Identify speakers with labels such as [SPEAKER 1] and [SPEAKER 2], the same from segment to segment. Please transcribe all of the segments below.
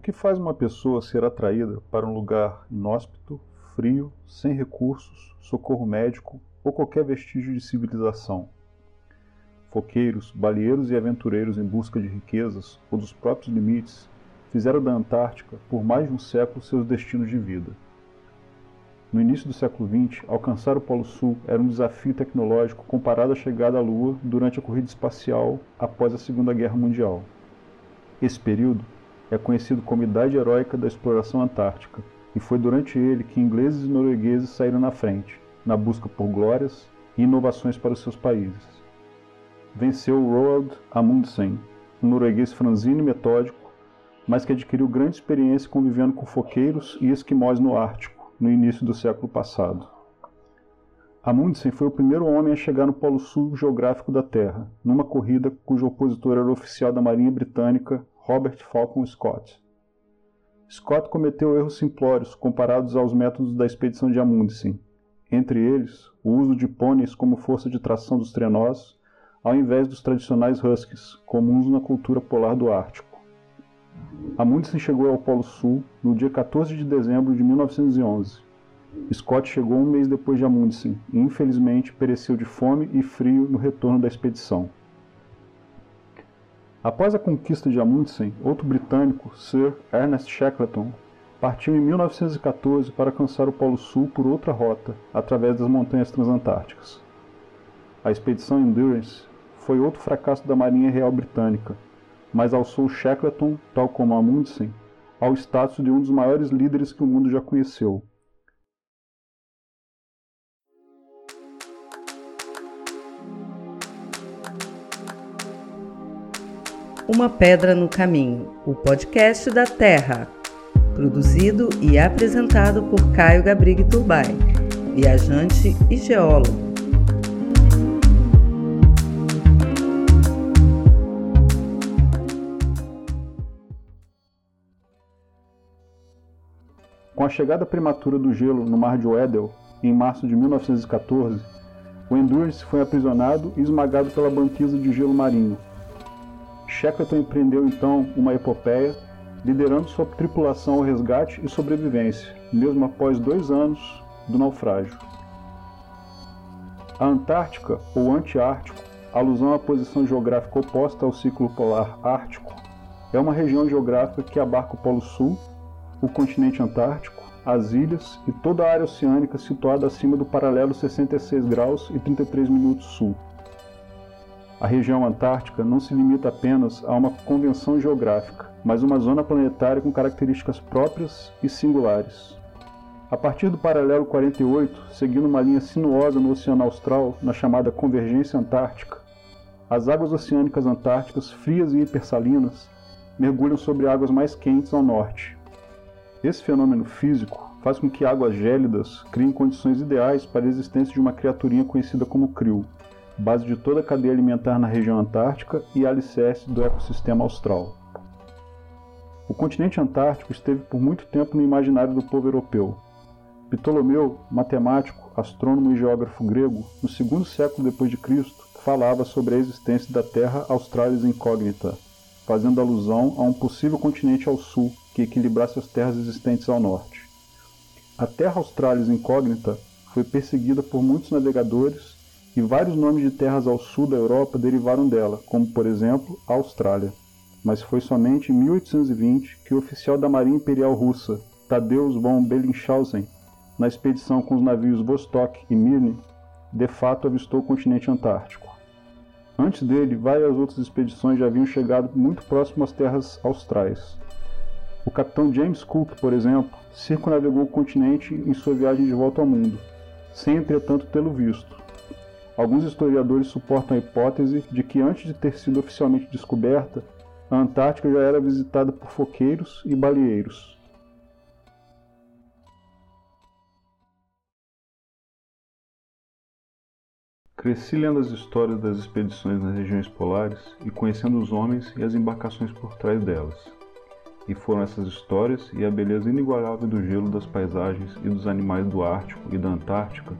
[SPEAKER 1] O que faz uma pessoa ser atraída para um lugar inóspito, frio, sem recursos, socorro médico ou qualquer vestígio de civilização? Foqueiros, baleeiros e aventureiros em busca de riquezas ou dos próprios limites fizeram da Antártica, por mais de um século, seus destinos de vida. No início do século XX, alcançar o Polo Sul era um desafio tecnológico comparado à chegada à Lua durante a corrida espacial após a Segunda Guerra Mundial. Esse período é conhecido como Idade Heróica da Exploração Antártica, e foi durante ele que ingleses e noruegueses saíram na frente, na busca por glórias e inovações para os seus países. Venceu Roald Amundsen, um norueguês franzino e metódico, mas que adquiriu grande experiência convivendo com foqueiros e esquimós no Ártico, no início do século passado. Amundsen foi o primeiro homem a chegar no Polo Sul geográfico da Terra, numa corrida cujo opositor era o oficial da Marinha Britânica Robert Falcon Scott. Scott cometeu erros simplórios comparados aos métodos da expedição de Amundsen, entre eles o uso de pôneis como força de tração dos trenós, ao invés dos tradicionais huskies, comuns na cultura polar do Ártico. Amundsen chegou ao Polo Sul no dia 14 de dezembro de 1911. Scott chegou um mês depois de Amundsen e, infelizmente, pereceu de fome e frio no retorno da expedição. Após a conquista de Amundsen, outro britânico, Sir Ernest Shackleton, partiu em 1914 para alcançar o Polo Sul por outra rota, através das montanhas transantárticas. A expedição Endurance foi outro fracasso da Marinha Real Britânica, mas alçou Shackleton, tal como Amundsen, ao status de um dos maiores líderes que o mundo já conheceu.
[SPEAKER 2] Uma Pedra no Caminho, o podcast da Terra. Produzido e apresentado por Caio Gabrig Turbay, viajante e geólogo.
[SPEAKER 1] Com a chegada prematura do gelo no Mar de Weddell, em março de 1914, o Endurance foi aprisionado e esmagado pela banquisa de gelo marinho, Shackleton empreendeu então uma epopeia, liderando sua tripulação ao resgate e sobrevivência, mesmo após dois anos do naufrágio. A Antártica, ou Antiártico, alusão à posição geográfica oposta ao ciclo polar ártico, é uma região geográfica que abarca o Polo Sul, o continente Antártico, as ilhas e toda a área oceânica situada acima do paralelo 66 graus e 33 minutos sul. A região antártica não se limita apenas a uma convenção geográfica, mas uma zona planetária com características próprias e singulares. A partir do paralelo 48, seguindo uma linha sinuosa no Oceano Austral, na chamada Convergência Antártica, as águas oceânicas antárticas, frias e hipersalinas, mergulham sobre águas mais quentes ao norte. Esse fenômeno físico faz com que águas gélidas criem condições ideais para a existência de uma criaturinha conhecida como krill, base de toda a cadeia alimentar na região antártica e alicerce do ecossistema austral. O continente antártico esteve por muito tempo no imaginário do povo europeu. Ptolomeu, matemático, astrônomo e geógrafo grego, no segundo século depois de Cristo, falava sobre a existência da Terra Australis Incógnita, fazendo alusão a um possível continente ao sul que equilibrasse as terras existentes ao norte. A Terra Australis Incógnita foi perseguida por muitos navegadores e vários nomes de terras ao sul da Europa derivaram dela, como por exemplo a Austrália. Mas foi somente em 1820 que o oficial da Marinha Imperial Russa, Tadeusz von Bellingshausen, na expedição com os navios Vostok e Mirny, de fato avistou o continente antártico. Antes dele, várias outras expedições já haviam chegado muito próximo às terras austrais. O capitão James Cook, por exemplo, circunavegou o continente em sua viagem de volta ao mundo, sem entretanto tê-lo visto. Alguns historiadores suportam a hipótese de que antes de ter sido oficialmente descoberta, a Antártica já era visitada por foqueiros e baleeiros. Cresci lendo as histórias das expedições nas regiões polares e conhecendo os homens e as embarcações por trás delas. E foram essas histórias e a beleza inigualável do gelo das paisagens e dos animais do Ártico e da Antártica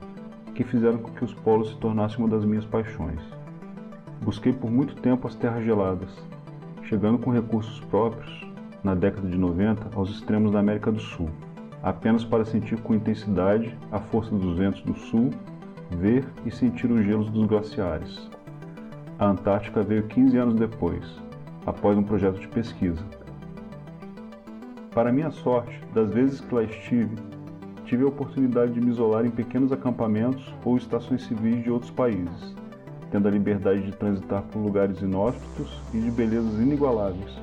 [SPEAKER 1] que fizeram com que os polos se tornassem uma das minhas paixões. Busquei por muito tempo as terras geladas, chegando com recursos próprios, na década de 90, aos extremos da América do Sul, apenas para sentir com intensidade a força dos ventos do sul, ver e sentir os gelos dos glaciares. A Antártica veio 15 anos depois, após um projeto de pesquisa. Para minha sorte, das vezes que lá estive, tive a oportunidade de me isolar em pequenos acampamentos ou estações civis de outros países, tendo a liberdade de transitar por lugares inóspitos e de belezas inigualáveis,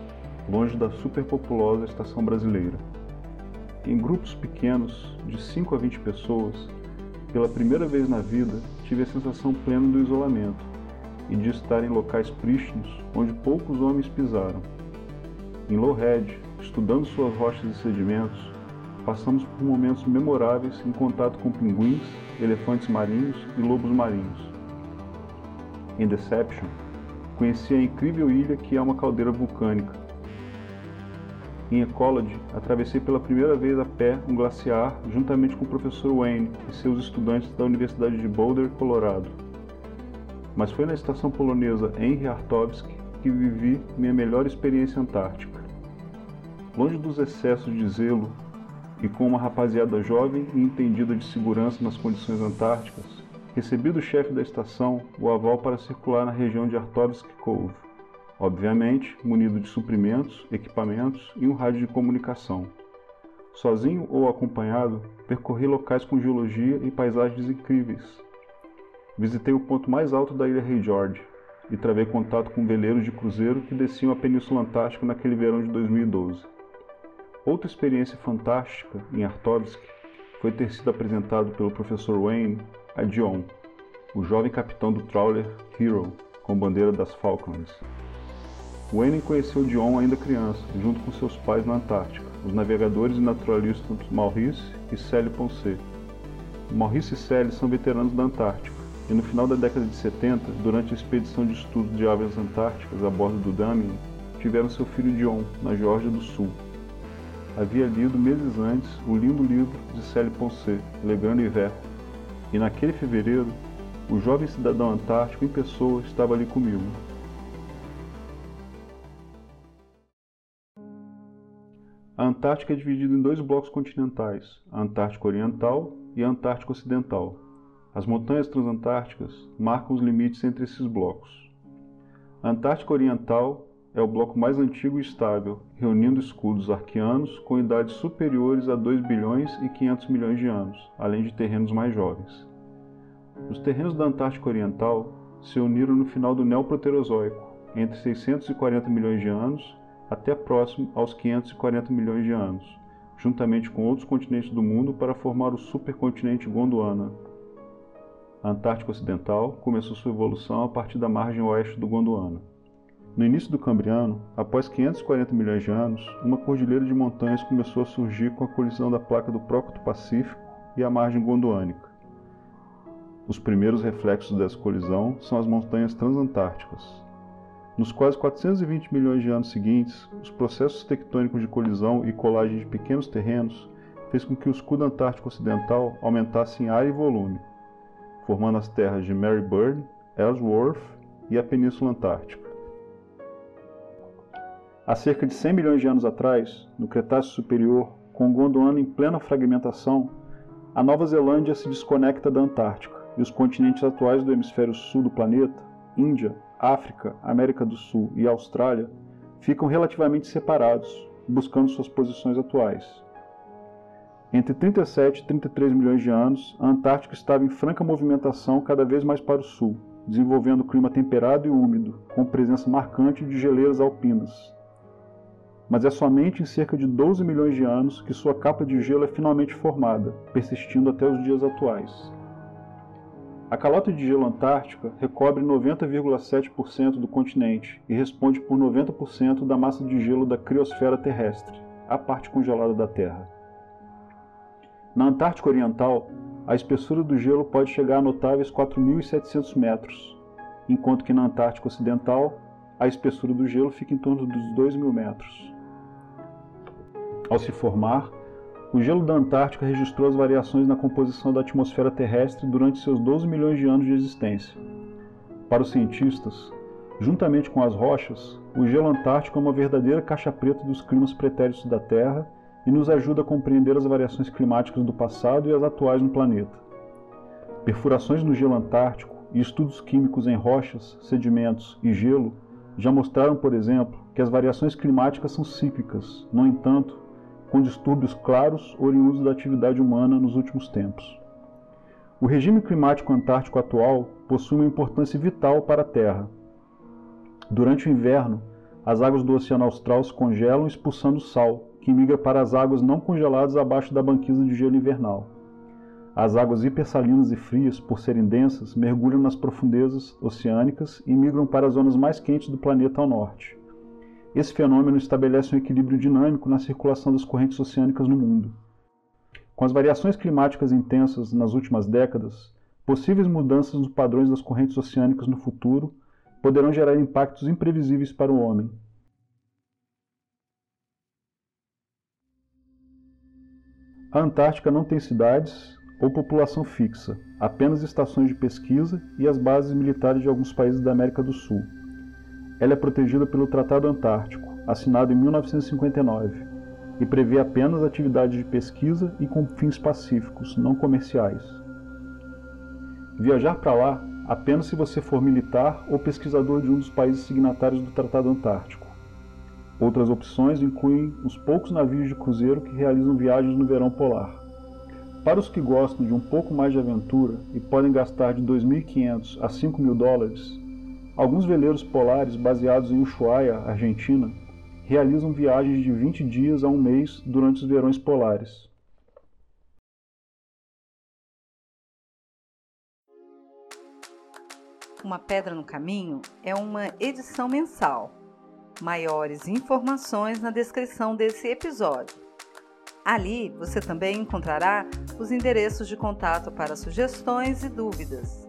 [SPEAKER 1] longe da superpopulosa estação brasileira. Em grupos pequenos, de 5 a 20 pessoas, pela primeira vez na vida, tive a sensação plena do isolamento e de estar em locais prístinos onde poucos homens pisaram. Em Lowhead, estudando suas rochas e sedimentos, passamos por momentos memoráveis em contato com pinguins, elefantes marinhos e lobos marinhos. Em Deception, conheci a incrível ilha que é uma caldeira vulcânica. Em Ecology, atravessei pela primeira vez a pé um glaciar juntamente com o professor Wayne e seus estudantes da Universidade de Boulder, Colorado mas foi na estação polonesa Henry Artovski que vivi minha melhor experiência antártica. Longe dos excessos de zelo e com uma rapaziada jovem e entendida de segurança nas condições antárticas, recebi do chefe da estação o aval para circular na região de Artovsk Cove, obviamente munido de suprimentos, equipamentos e um rádio de comunicação. Sozinho ou acompanhado, percorri locais com geologia e paisagens incríveis, Visitei o ponto mais alto da ilha Rei George e travei contato com veleiros de cruzeiro que desciam a Península Antártica naquele verão de 2012. Outra experiência fantástica em Artovsk foi ter sido apresentado pelo professor Wayne a Dion, o jovem capitão do trawler Hero, com bandeira das Falklands. Wayne conheceu Dion ainda criança, junto com seus pais na Antártica, os navegadores e naturalistas Maurice e Célie Ponce. Maurice e Célie são veteranos da Antártica e no final da década de 70, durante a expedição de estudo de aves antárticas a bordo do Damien, tiveram seu filho John, na Geórgia do Sul. Havia lido meses antes o lindo livro de Célie Ponce, Le Grand Hiver, e naquele fevereiro, o jovem cidadão antártico em pessoa estava ali comigo. A Antártica é dividida em dois blocos continentais, a Antártica Oriental e a Antártica Ocidental. As montanhas transantárticas marcam os limites entre esses blocos. A Antártica Oriental é o bloco mais antigo e estável, reunindo escudos arqueanos com idades superiores a 2 bilhões e 500 milhões de anos, além de terrenos mais jovens. Os terrenos da Antártica Oriental se uniram no final do Neoproterozoico, entre 640 milhões de anos até próximo aos 540 milhões de anos, juntamente com outros continentes do mundo para formar o supercontinente Gondwana, a Antártica Ocidental começou sua evolução a partir da margem oeste do Gondwana. No início do Cambriano, após 540 milhões de anos, uma cordilheira de montanhas começou a surgir com a colisão da placa do Prócto Pacífico e a margem gondoânica. Os primeiros reflexos dessa colisão são as montanhas transantárticas. Nos quase 420 milhões de anos seguintes, os processos tectônicos de colisão e colagem de pequenos terrenos fez com que o escudo antártico ocidental aumentasse em área e volume, formando as terras de Marybird, Ellsworth e a Península Antártica. Há cerca de 100 milhões de anos atrás, no Cretáceo Superior, com Gondwana em plena fragmentação, a Nova Zelândia se desconecta da Antártica e os continentes atuais do hemisfério sul do planeta, Índia, África, América do Sul e Austrália, ficam relativamente separados, buscando suas posições atuais. Entre 37 e 33 milhões de anos, a Antártica estava em franca movimentação cada vez mais para o sul, desenvolvendo clima temperado e úmido, com presença marcante de geleiras alpinas. Mas é somente em cerca de 12 milhões de anos que sua capa de gelo é finalmente formada, persistindo até os dias atuais. A calota de gelo antártica recobre 90,7% do continente e responde por 90% da massa de gelo da criosfera terrestre, a parte congelada da Terra. Na Antártica Oriental, a espessura do gelo pode chegar a notáveis 4.700 metros, enquanto que na Antártica Ocidental, a espessura do gelo fica em torno dos 2.000 metros. Ao se formar, o gelo da Antártica registrou as variações na composição da atmosfera terrestre durante seus 12 milhões de anos de existência. Para os cientistas, Juntamente com as rochas, o gelo antártico é uma verdadeira caixa preta dos climas pretéritos da Terra e nos ajuda a compreender as variações climáticas do passado e as atuais no planeta. Perfurações no gelo antártico e estudos químicos em rochas, sedimentos e gelo já mostraram, por exemplo, que as variações climáticas são cíclicas, no entanto, com distúrbios claros oriundos da atividade humana nos últimos tempos. O regime climático antártico atual possui uma importância vital para a Terra. Durante o inverno, as águas do Oceano Austral se congelam expulsando sal, que migra para as águas não congeladas abaixo da banquisa de gelo invernal. As águas hipersalinas e frias, por serem densas, mergulham nas profundezas oceânicas e migram para as zonas mais quentes do planeta ao norte. Esse fenômeno estabelece um equilíbrio dinâmico na circulação das correntes oceânicas no mundo. Com as variações climáticas intensas nas últimas décadas, possíveis mudanças nos padrões das correntes oceânicas no futuro poderão gerar impactos imprevisíveis para o homem. A Antártica não tem cidades ou população fixa, apenas estações de pesquisa e as bases militares de alguns países da América do Sul. Ela é protegida pelo Tratado Antártico, assinado em 1959, e prevê apenas atividades de pesquisa e com fins pacíficos, não comerciais. Viajar para lá apenas se você for militar ou pesquisador de um dos países signatários do Tratado Antártico. Outras opções incluem os poucos navios de cruzeiro que realizam viagens no verão polar. Para os que gostam de um pouco mais de aventura e podem gastar de 2.500 a 5.000 dólares, Alguns veleiros polares baseados em Ushuaia, Argentina, realizam viagens de 20 dias a um mês durante os verões polares.
[SPEAKER 2] Uma Pedra no Caminho é uma edição mensal. Maiores informações na descrição desse episódio. Ali você também encontrará os endereços de contato para sugestões e dúvidas.